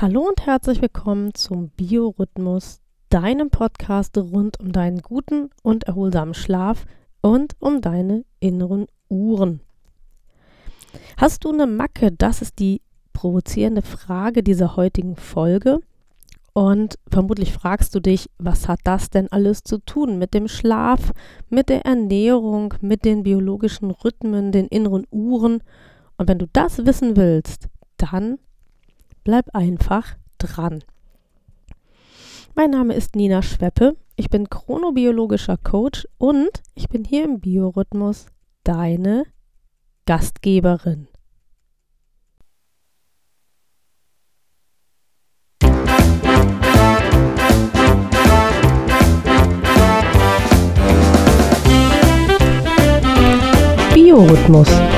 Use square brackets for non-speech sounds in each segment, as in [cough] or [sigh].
Hallo und herzlich willkommen zum Biorhythmus, deinem Podcast rund um deinen guten und erholsamen Schlaf und um deine inneren Uhren. Hast du eine Macke? Das ist die provozierende Frage dieser heutigen Folge. Und vermutlich fragst du dich, was hat das denn alles zu tun mit dem Schlaf, mit der Ernährung, mit den biologischen Rhythmen, den inneren Uhren? Und wenn du das wissen willst, dann bleib einfach dran. Mein Name ist Nina Schweppe, ich bin chronobiologischer Coach und ich bin hier im Biorhythmus deine Gastgeberin. Biorhythmus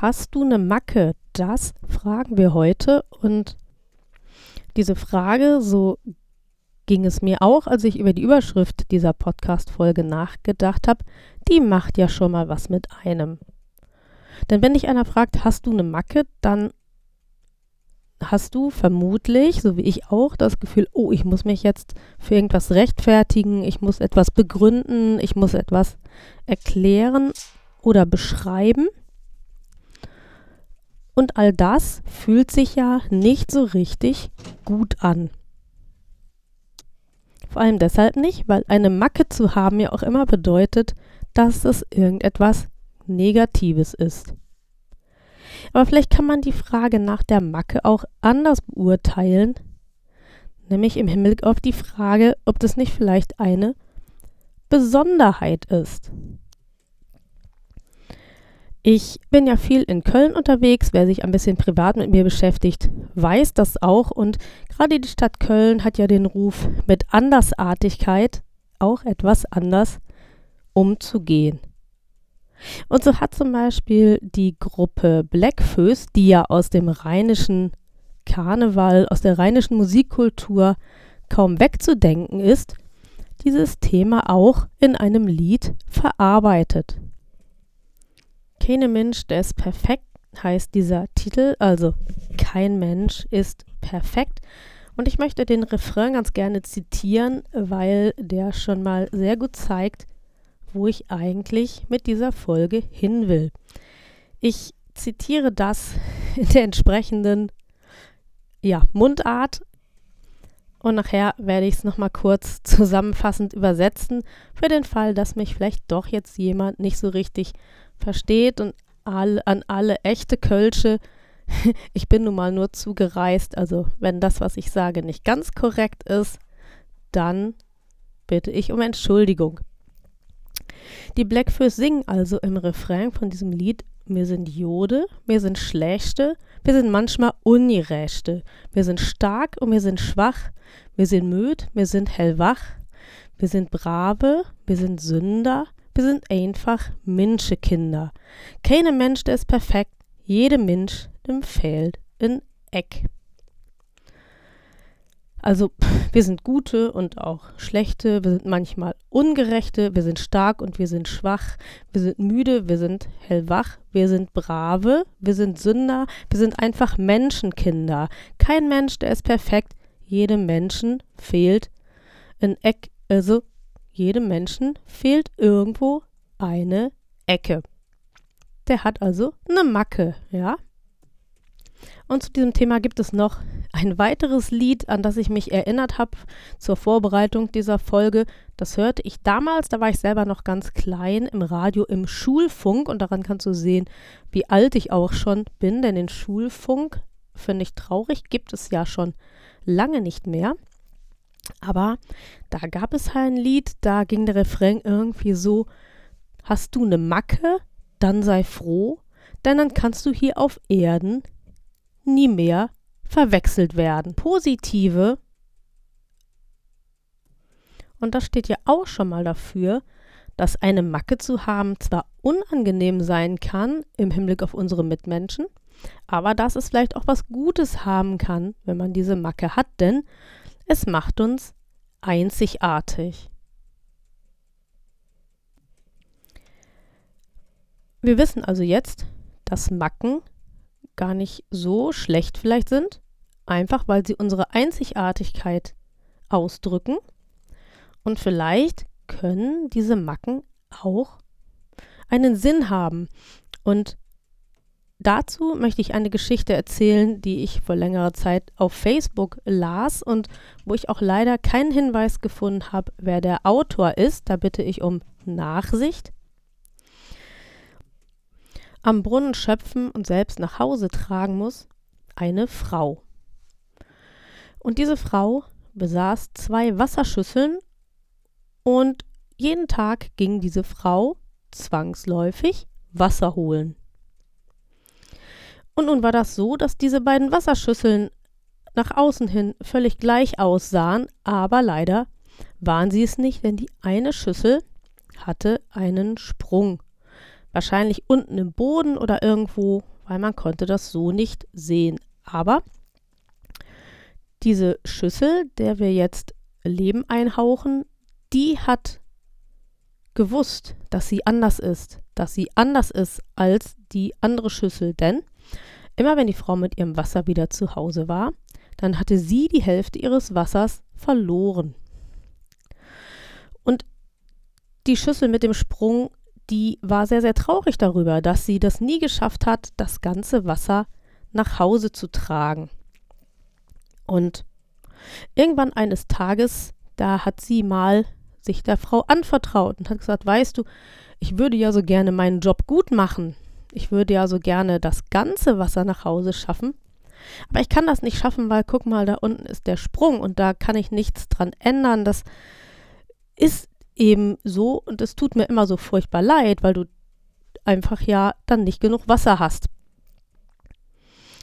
Hast du eine Macke? Das fragen wir heute. Und diese Frage, so ging es mir auch, als ich über die Überschrift dieser Podcast-Folge nachgedacht habe, die macht ja schon mal was mit einem. Denn wenn dich einer fragt, hast du eine Macke, dann hast du vermutlich, so wie ich auch, das Gefühl, oh, ich muss mich jetzt für irgendwas rechtfertigen, ich muss etwas begründen, ich muss etwas erklären oder beschreiben. Und all das fühlt sich ja nicht so richtig gut an. Vor allem deshalb nicht, weil eine Macke zu haben ja auch immer bedeutet, dass es irgendetwas Negatives ist. Aber vielleicht kann man die Frage nach der Macke auch anders beurteilen, nämlich im Hinblick auf die Frage, ob das nicht vielleicht eine Besonderheit ist. Ich bin ja viel in Köln unterwegs. Wer sich ein bisschen privat mit mir beschäftigt, weiß das auch. Und gerade die Stadt Köln hat ja den Ruf, mit Andersartigkeit auch etwas anders umzugehen. Und so hat zum Beispiel die Gruppe Blackfoes, die ja aus dem rheinischen Karneval, aus der rheinischen Musikkultur kaum wegzudenken ist, dieses Thema auch in einem Lied verarbeitet. Keine Mensch, der ist perfekt, heißt dieser Titel. Also kein Mensch ist perfekt. Und ich möchte den Refrain ganz gerne zitieren, weil der schon mal sehr gut zeigt, wo ich eigentlich mit dieser Folge hin will. Ich zitiere das in der entsprechenden ja, Mundart und nachher werde ich es nochmal kurz zusammenfassend übersetzen, für den Fall, dass mich vielleicht doch jetzt jemand nicht so richtig versteht und all, an alle echte Kölsche, [laughs] ich bin nun mal nur zugereist, also wenn das, was ich sage, nicht ganz korrekt ist, dann bitte ich um Entschuldigung. Die Blackfoes singen also im Refrain von diesem Lied, wir sind Jode, wir sind Schlechte, wir sind manchmal Ungerechte, wir sind stark und wir sind schwach, wir sind müd, wir sind hellwach, wir sind brave, wir sind Sünder, wir sind einfach Menschekinder. Keine Mensch, der ist perfekt. Jede Mensch, dem fehlt ein Eck. Also wir sind gute und auch schlechte, wir sind manchmal ungerechte, wir sind stark und wir sind schwach, wir sind müde, wir sind hellwach, wir sind brave, wir sind Sünder, wir sind einfach Menschenkinder. Kein Mensch, der ist perfekt, jedem Menschen fehlt ein Eck, also jedem Menschen fehlt irgendwo eine Ecke. Der hat also eine Macke, ja? Und zu diesem Thema gibt es noch ein weiteres Lied, an das ich mich erinnert habe zur Vorbereitung dieser Folge. Das hörte ich damals, da war ich selber noch ganz klein, im Radio im Schulfunk. Und daran kannst du sehen, wie alt ich auch schon bin, denn den Schulfunk, finde ich traurig, gibt es ja schon lange nicht mehr. Aber da gab es halt ein Lied, da ging der Refrain irgendwie so, hast du eine Macke, dann sei froh, denn dann kannst du hier auf Erden nie mehr verwechselt werden. Positive, und das steht ja auch schon mal dafür, dass eine Macke zu haben zwar unangenehm sein kann im Hinblick auf unsere Mitmenschen, aber dass es vielleicht auch was Gutes haben kann, wenn man diese Macke hat, denn es macht uns einzigartig. Wir wissen also jetzt, dass Macken gar nicht so schlecht vielleicht sind, einfach weil sie unsere Einzigartigkeit ausdrücken. Und vielleicht können diese Macken auch einen Sinn haben. Und dazu möchte ich eine Geschichte erzählen, die ich vor längerer Zeit auf Facebook las und wo ich auch leider keinen Hinweis gefunden habe, wer der Autor ist. Da bitte ich um Nachsicht. Am Brunnen schöpfen und selbst nach Hause tragen muss eine Frau. Und diese Frau besaß zwei Wasserschüsseln und jeden Tag ging diese Frau zwangsläufig Wasser holen. Und nun war das so, dass diese beiden Wasserschüsseln nach außen hin völlig gleich aussahen, aber leider waren sie es nicht, denn die eine Schüssel hatte einen Sprung. Wahrscheinlich unten im Boden oder irgendwo, weil man konnte das so nicht sehen. Aber diese Schüssel, der wir jetzt Leben einhauchen, die hat gewusst, dass sie anders ist, dass sie anders ist als die andere Schüssel, denn Immer wenn die Frau mit ihrem Wasser wieder zu Hause war, dann hatte sie die Hälfte ihres Wassers verloren. Und die Schüssel mit dem Sprung, die war sehr, sehr traurig darüber, dass sie das nie geschafft hat, das ganze Wasser nach Hause zu tragen. Und irgendwann eines Tages, da hat sie mal sich der Frau anvertraut und hat gesagt, weißt du, ich würde ja so gerne meinen Job gut machen. Ich würde ja so gerne das ganze Wasser nach Hause schaffen. Aber ich kann das nicht schaffen, weil guck mal, da unten ist der Sprung und da kann ich nichts dran ändern. Das ist eben so und es tut mir immer so furchtbar leid, weil du einfach ja dann nicht genug Wasser hast.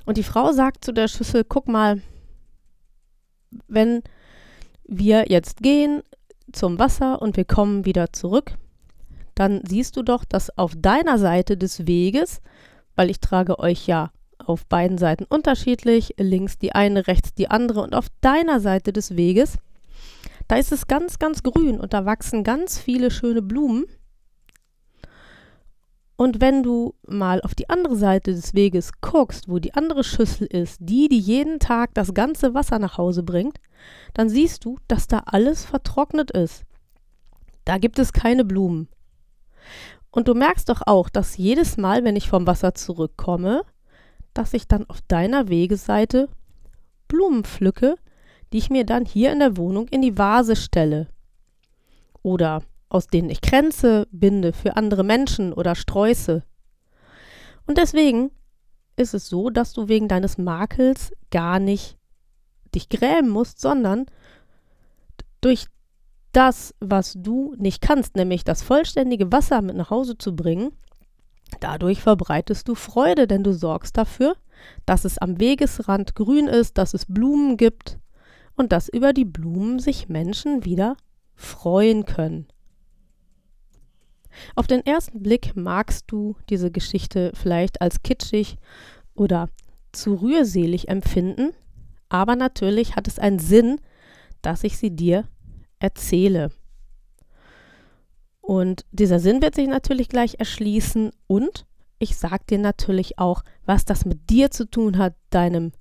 Und die Frau sagt zu der Schüssel, guck mal, wenn wir jetzt gehen zum Wasser und wir kommen wieder zurück, dann siehst du doch, dass auf deiner Seite des Weges, weil ich trage euch ja auf beiden Seiten unterschiedlich, links die eine, rechts die andere und auf deiner Seite des Weges, da ist es ganz, ganz grün und da wachsen ganz viele schöne Blumen. Und wenn du mal auf die andere Seite des Weges guckst, wo die andere Schüssel ist, die, die jeden Tag das ganze Wasser nach Hause bringt, dann siehst du, dass da alles vertrocknet ist. Da gibt es keine Blumen. Und du merkst doch auch, dass jedes Mal, wenn ich vom Wasser zurückkomme, dass ich dann auf deiner Wegeseite Blumen pflücke, die ich mir dann hier in der Wohnung in die Vase stelle. Oder aus denen ich Kränze binde für andere Menschen oder Sträuße. Und deswegen ist es so, dass du wegen deines Makels gar nicht dich grämen musst, sondern durch das, was du nicht kannst, nämlich das vollständige Wasser mit nach Hause zu bringen, dadurch verbreitest du Freude, denn du sorgst dafür, dass es am Wegesrand grün ist, dass es Blumen gibt und dass über die Blumen sich Menschen wieder freuen können. Auf den ersten Blick magst du diese Geschichte vielleicht als kitschig oder zu rührselig empfinden, aber natürlich hat es einen Sinn, dass ich sie dir erzähle. Und dieser Sinn wird sich natürlich gleich erschließen und ich sage dir natürlich auch, was das mit dir zu tun hat, deinem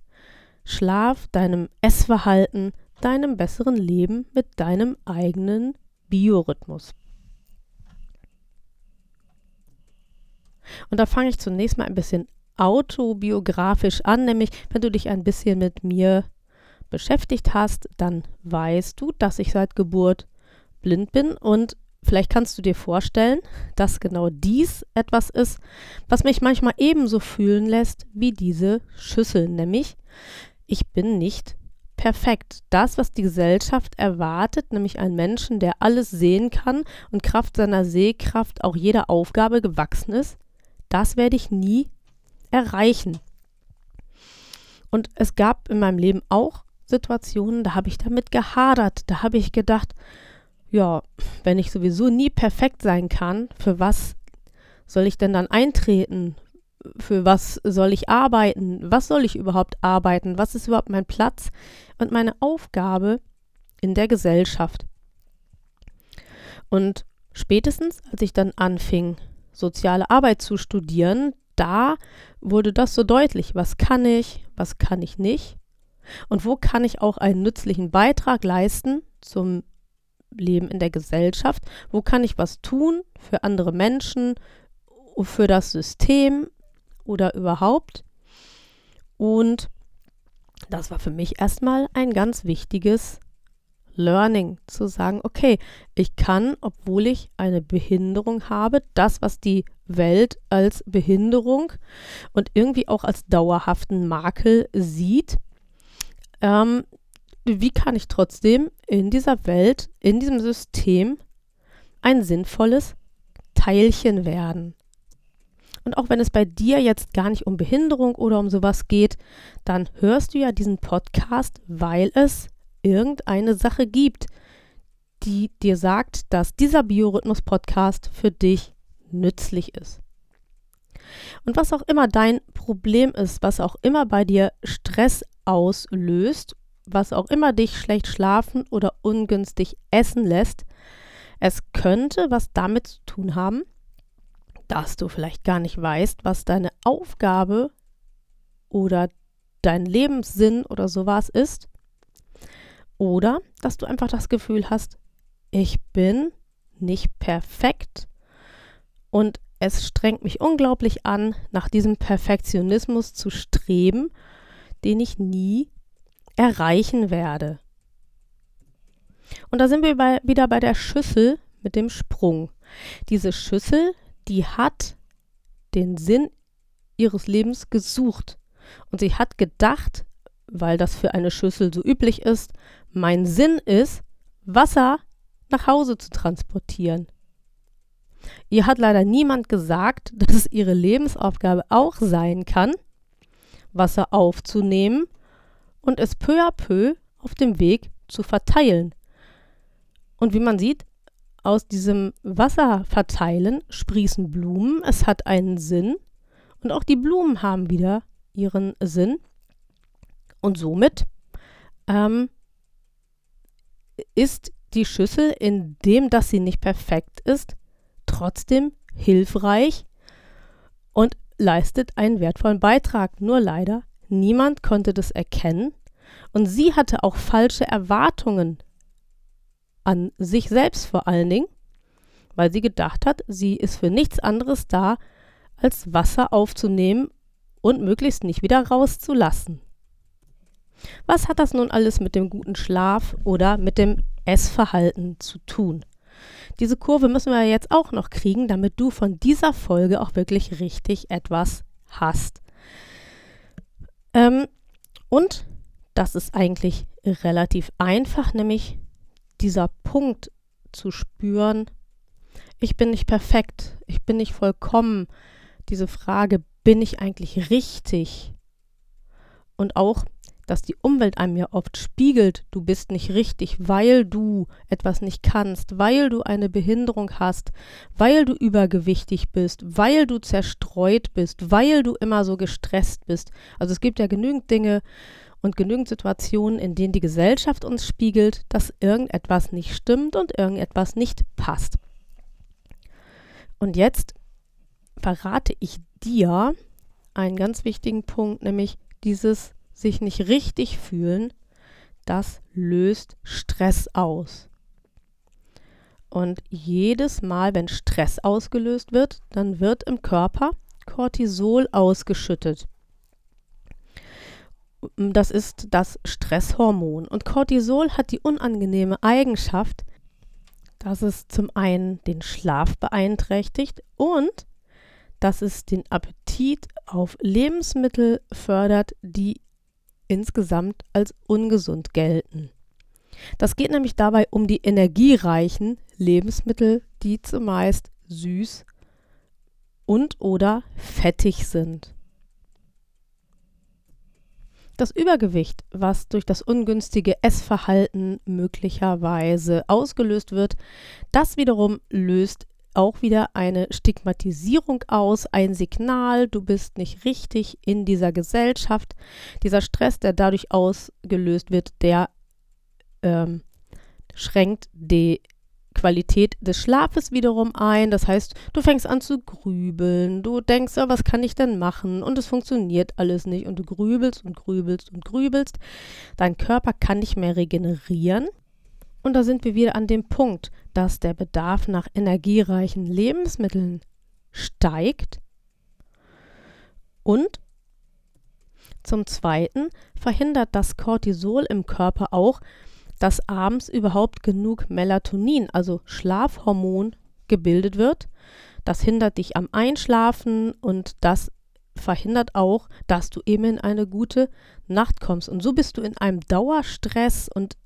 Schlaf, deinem Essverhalten, deinem besseren Leben mit deinem eigenen Biorhythmus. Und da fange ich zunächst mal ein bisschen autobiografisch an, nämlich wenn du dich ein bisschen mit mir beschäftigt hast, dann weißt du, dass ich seit Geburt blind bin und vielleicht kannst du dir vorstellen, dass genau dies etwas ist, was mich manchmal ebenso fühlen lässt wie diese Schüssel, nämlich ich bin nicht perfekt. Das, was die Gesellschaft erwartet, nämlich einen Menschen, der alles sehen kann und Kraft seiner Sehkraft auch jeder Aufgabe gewachsen ist, das werde ich nie erreichen. Und es gab in meinem Leben auch Situationen, da habe ich damit gehadert. Da habe ich gedacht, ja, wenn ich sowieso nie perfekt sein kann, für was soll ich denn dann eintreten? Für was soll ich arbeiten? Was soll ich überhaupt arbeiten? Was ist überhaupt mein Platz und meine Aufgabe in der Gesellschaft? Und spätestens, als ich dann anfing, soziale Arbeit zu studieren, da wurde das so deutlich. Was kann ich? Was kann ich nicht? Und wo kann ich auch einen nützlichen Beitrag leisten zum Leben in der Gesellschaft? Wo kann ich was tun für andere Menschen, für das System oder überhaupt? Und das war für mich erstmal ein ganz wichtiges Learning, zu sagen, okay, ich kann, obwohl ich eine Behinderung habe, das, was die Welt als Behinderung und irgendwie auch als dauerhaften Makel sieht, ähm, wie kann ich trotzdem in dieser Welt, in diesem System ein sinnvolles Teilchen werden? Und auch wenn es bei dir jetzt gar nicht um Behinderung oder um sowas geht, dann hörst du ja diesen Podcast, weil es irgendeine Sache gibt, die dir sagt, dass dieser Biorhythmus-Podcast für dich nützlich ist. Und was auch immer dein Problem ist, was auch immer bei dir Stress auslöst, was auch immer dich schlecht schlafen oder ungünstig essen lässt, es könnte was damit zu tun haben, dass du vielleicht gar nicht weißt, was deine Aufgabe oder dein Lebenssinn oder sowas ist. Oder dass du einfach das Gefühl hast, ich bin nicht perfekt und es strengt mich unglaublich an, nach diesem Perfektionismus zu streben, den ich nie erreichen werde. Und da sind wir bei, wieder bei der Schüssel mit dem Sprung. Diese Schüssel, die hat den Sinn ihres Lebens gesucht. Und sie hat gedacht, weil das für eine Schüssel so üblich ist, mein Sinn ist, Wasser nach Hause zu transportieren. Ihr hat leider niemand gesagt, dass es ihre Lebensaufgabe auch sein kann, Wasser aufzunehmen und es peu à peu auf dem Weg zu verteilen. Und wie man sieht, aus diesem Wasserverteilen sprießen Blumen. Es hat einen Sinn. Und auch die Blumen haben wieder ihren Sinn. Und somit ähm, ist die Schüssel, in dem, dass sie nicht perfekt ist, trotzdem hilfreich und leistet einen wertvollen Beitrag. Nur leider, niemand konnte das erkennen und sie hatte auch falsche Erwartungen an sich selbst vor allen Dingen, weil sie gedacht hat, sie ist für nichts anderes da, als Wasser aufzunehmen und möglichst nicht wieder rauszulassen. Was hat das nun alles mit dem guten Schlaf oder mit dem Essverhalten zu tun? Diese Kurve müssen wir jetzt auch noch kriegen, damit du von dieser Folge auch wirklich richtig etwas hast. Ähm, und das ist eigentlich relativ einfach, nämlich dieser Punkt zu spüren, ich bin nicht perfekt, ich bin nicht vollkommen. Diese Frage, bin ich eigentlich richtig? Und auch dass die Umwelt einem ja oft spiegelt, du bist nicht richtig, weil du etwas nicht kannst, weil du eine Behinderung hast, weil du übergewichtig bist, weil du zerstreut bist, weil du immer so gestresst bist. Also es gibt ja genügend Dinge und genügend Situationen, in denen die Gesellschaft uns spiegelt, dass irgendetwas nicht stimmt und irgendetwas nicht passt. Und jetzt verrate ich dir einen ganz wichtigen Punkt, nämlich dieses sich nicht richtig fühlen, das löst Stress aus. Und jedes Mal, wenn Stress ausgelöst wird, dann wird im Körper Cortisol ausgeschüttet. Das ist das Stresshormon. Und Cortisol hat die unangenehme Eigenschaft, dass es zum einen den Schlaf beeinträchtigt und dass es den Appetit auf Lebensmittel fördert, die insgesamt als ungesund gelten. Das geht nämlich dabei um die energiereichen Lebensmittel, die zumeist süß und oder fettig sind. Das Übergewicht, was durch das ungünstige Essverhalten möglicherweise ausgelöst wird, das wiederum löst auch wieder eine Stigmatisierung aus, ein Signal, du bist nicht richtig in dieser Gesellschaft. Dieser Stress, der dadurch ausgelöst wird, der ähm, schränkt die Qualität des Schlafes wiederum ein. Das heißt, du fängst an zu grübeln, du denkst, ja, was kann ich denn machen? Und es funktioniert alles nicht. Und du grübelst und grübelst und grübelst. Dein Körper kann nicht mehr regenerieren. Und da sind wir wieder an dem Punkt, dass der Bedarf nach energiereichen Lebensmitteln steigt. Und zum Zweiten verhindert das Cortisol im Körper auch, dass abends überhaupt genug Melatonin, also Schlafhormon, gebildet wird. Das hindert dich am Einschlafen und das verhindert auch, dass du eben in eine gute Nacht kommst. Und so bist du in einem Dauerstress und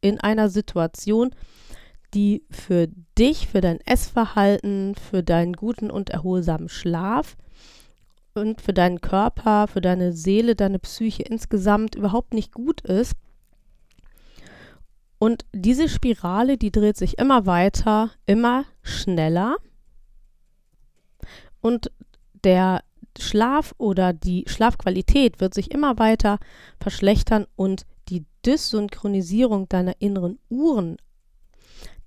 in einer Situation, die für dich, für dein Essverhalten, für deinen guten und erholsamen Schlaf und für deinen Körper, für deine Seele, deine Psyche insgesamt überhaupt nicht gut ist. Und diese Spirale, die dreht sich immer weiter, immer schneller. Und der Schlaf oder die Schlafqualität wird sich immer weiter verschlechtern und die Dysynchronisierung deiner inneren Uhren,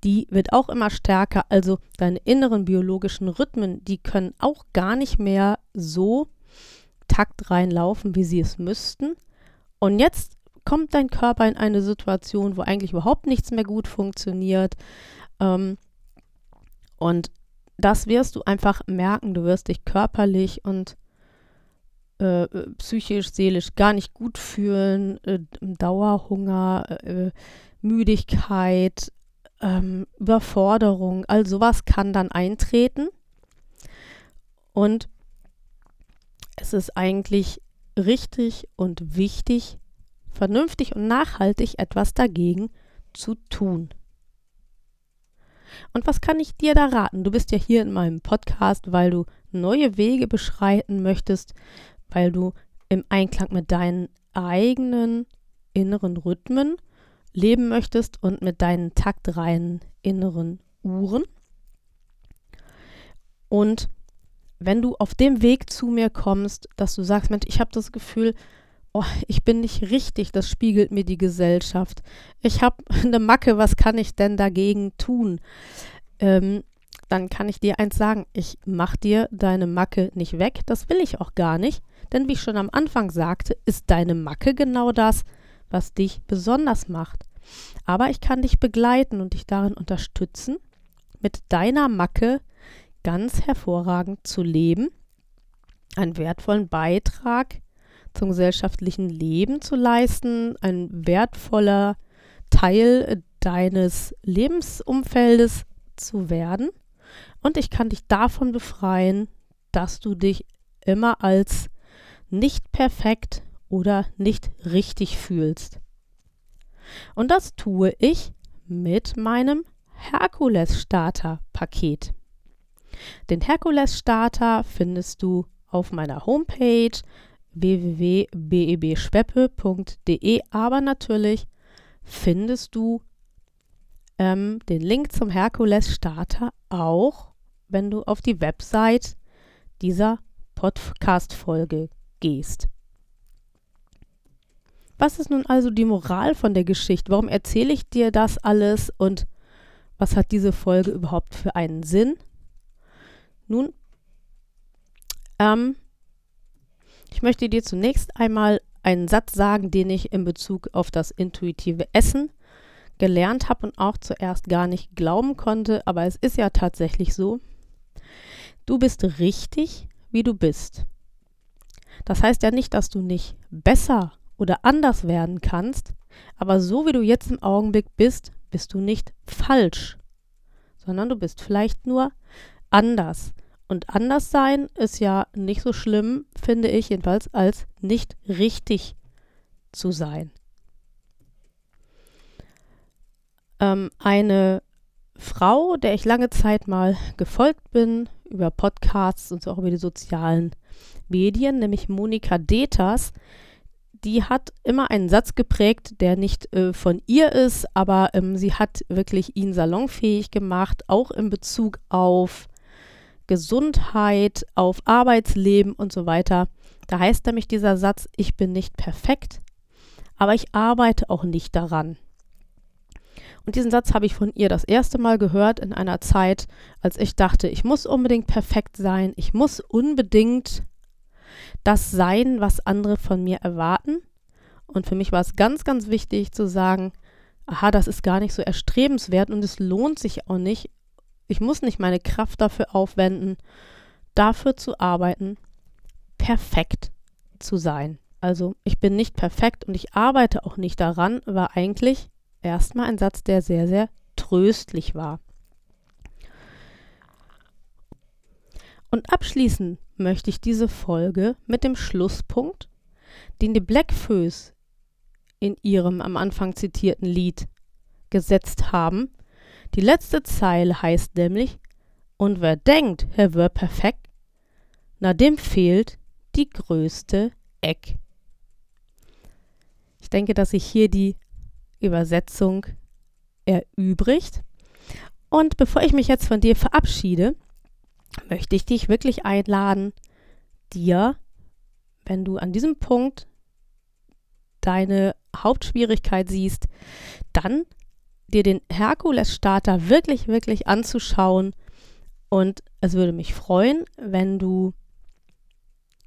die wird auch immer stärker. Also deine inneren biologischen Rhythmen, die können auch gar nicht mehr so taktrein laufen, wie sie es müssten. Und jetzt kommt dein Körper in eine Situation, wo eigentlich überhaupt nichts mehr gut funktioniert. Ähm, und das wirst du einfach merken. Du wirst dich körperlich und äh, psychisch, seelisch gar nicht gut fühlen. Äh, Dauerhunger, äh, Müdigkeit, ähm, Überforderung, all sowas kann dann eintreten. Und es ist eigentlich richtig und wichtig, vernünftig und nachhaltig etwas dagegen zu tun. Und was kann ich dir da raten? Du bist ja hier in meinem Podcast, weil du neue Wege beschreiten möchtest, weil du im Einklang mit deinen eigenen inneren Rhythmen leben möchtest und mit deinen taktreinen inneren Uhren. Und wenn du auf dem Weg zu mir kommst, dass du sagst, Mensch, ich habe das Gefühl, oh, ich bin nicht richtig, das spiegelt mir die Gesellschaft. Ich habe [laughs] eine Macke, was kann ich denn dagegen tun? Ähm, dann kann ich dir eins sagen, ich mache dir deine Macke nicht weg, das will ich auch gar nicht, denn wie ich schon am Anfang sagte, ist deine Macke genau das, was dich besonders macht. Aber ich kann dich begleiten und dich darin unterstützen, mit deiner Macke ganz hervorragend zu leben, einen wertvollen Beitrag zum gesellschaftlichen Leben zu leisten, ein wertvoller Teil deines Lebensumfeldes zu werden. Und ich kann dich davon befreien, dass du dich immer als nicht perfekt oder nicht richtig fühlst. Und das tue ich mit meinem Herkules Starter Paket. Den Herkules Starter findest du auf meiner Homepage www.bebschweppe.de, aber natürlich findest du ähm, den Link zum Herkules Starter auch, wenn du auf die Website dieser Podcast-Folge gehst. Was ist nun also die Moral von der Geschichte? Warum erzähle ich dir das alles und was hat diese Folge überhaupt für einen Sinn? Nun, ähm, ich möchte dir zunächst einmal einen Satz sagen, den ich in Bezug auf das intuitive Essen gelernt habe und auch zuerst gar nicht glauben konnte, aber es ist ja tatsächlich so. Du bist richtig, wie du bist. Das heißt ja nicht, dass du nicht besser oder anders werden kannst, aber so wie du jetzt im Augenblick bist, bist du nicht falsch, sondern du bist vielleicht nur anders. Und anders sein ist ja nicht so schlimm, finde ich jedenfalls, als nicht richtig zu sein. Ähm, eine Frau, der ich lange Zeit mal gefolgt bin, über Podcasts und auch über die sozialen Medien, nämlich Monika Deters, die hat immer einen Satz geprägt, der nicht äh, von ihr ist, aber ähm, sie hat wirklich ihn salonfähig gemacht, auch in Bezug auf Gesundheit, auf Arbeitsleben und so weiter. Da heißt nämlich dieser Satz, ich bin nicht perfekt, aber ich arbeite auch nicht daran. Und diesen Satz habe ich von ihr das erste Mal gehört in einer Zeit, als ich dachte, ich muss unbedingt perfekt sein, ich muss unbedingt das sein, was andere von mir erwarten. Und für mich war es ganz, ganz wichtig zu sagen, aha, das ist gar nicht so erstrebenswert und es lohnt sich auch nicht. Ich muss nicht meine Kraft dafür aufwenden, dafür zu arbeiten, perfekt zu sein. Also ich bin nicht perfekt und ich arbeite auch nicht daran, war eigentlich erstmal ein Satz, der sehr, sehr tröstlich war. Und abschließen möchte ich diese Folge mit dem Schlusspunkt, den die Blackfoes in ihrem am Anfang zitierten Lied gesetzt haben. Die letzte Zeile heißt nämlich, und wer denkt, er wäre perfekt, na dem fehlt die größte Eck. Ich denke, dass sich hier die Übersetzung erübrigt. Und bevor ich mich jetzt von dir verabschiede, möchte ich dich wirklich einladen, dir, wenn du an diesem Punkt deine Hauptschwierigkeit siehst, dann dir den Herkules-Starter wirklich, wirklich anzuschauen. Und es würde mich freuen, wenn du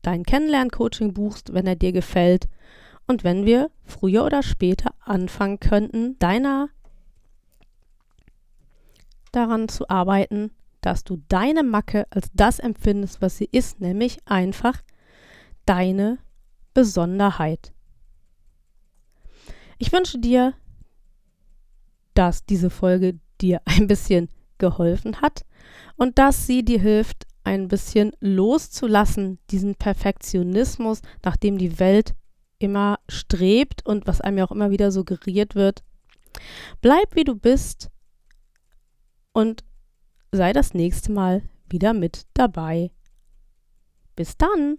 dein Kennenlern-Coaching buchst, wenn er dir gefällt und wenn wir früher oder später anfangen könnten, deiner daran zu arbeiten, dass du deine Macke als das empfindest, was sie ist, nämlich einfach deine Besonderheit. Ich wünsche dir, dass diese Folge dir ein bisschen geholfen hat und dass sie dir hilft, ein bisschen loszulassen, diesen Perfektionismus, nach dem die Welt immer strebt und was einem ja auch immer wieder suggeriert wird. Bleib wie du bist und sei das nächste Mal wieder mit dabei. Bis dann!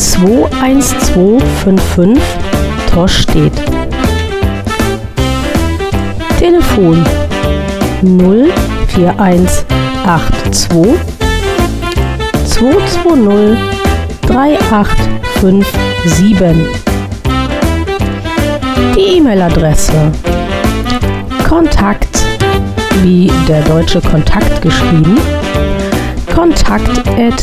21255, Torstedt. Telefon 04182 220 3857. Die E-Mail-Adresse Kontakt wie der deutsche Kontakt geschrieben kontakt at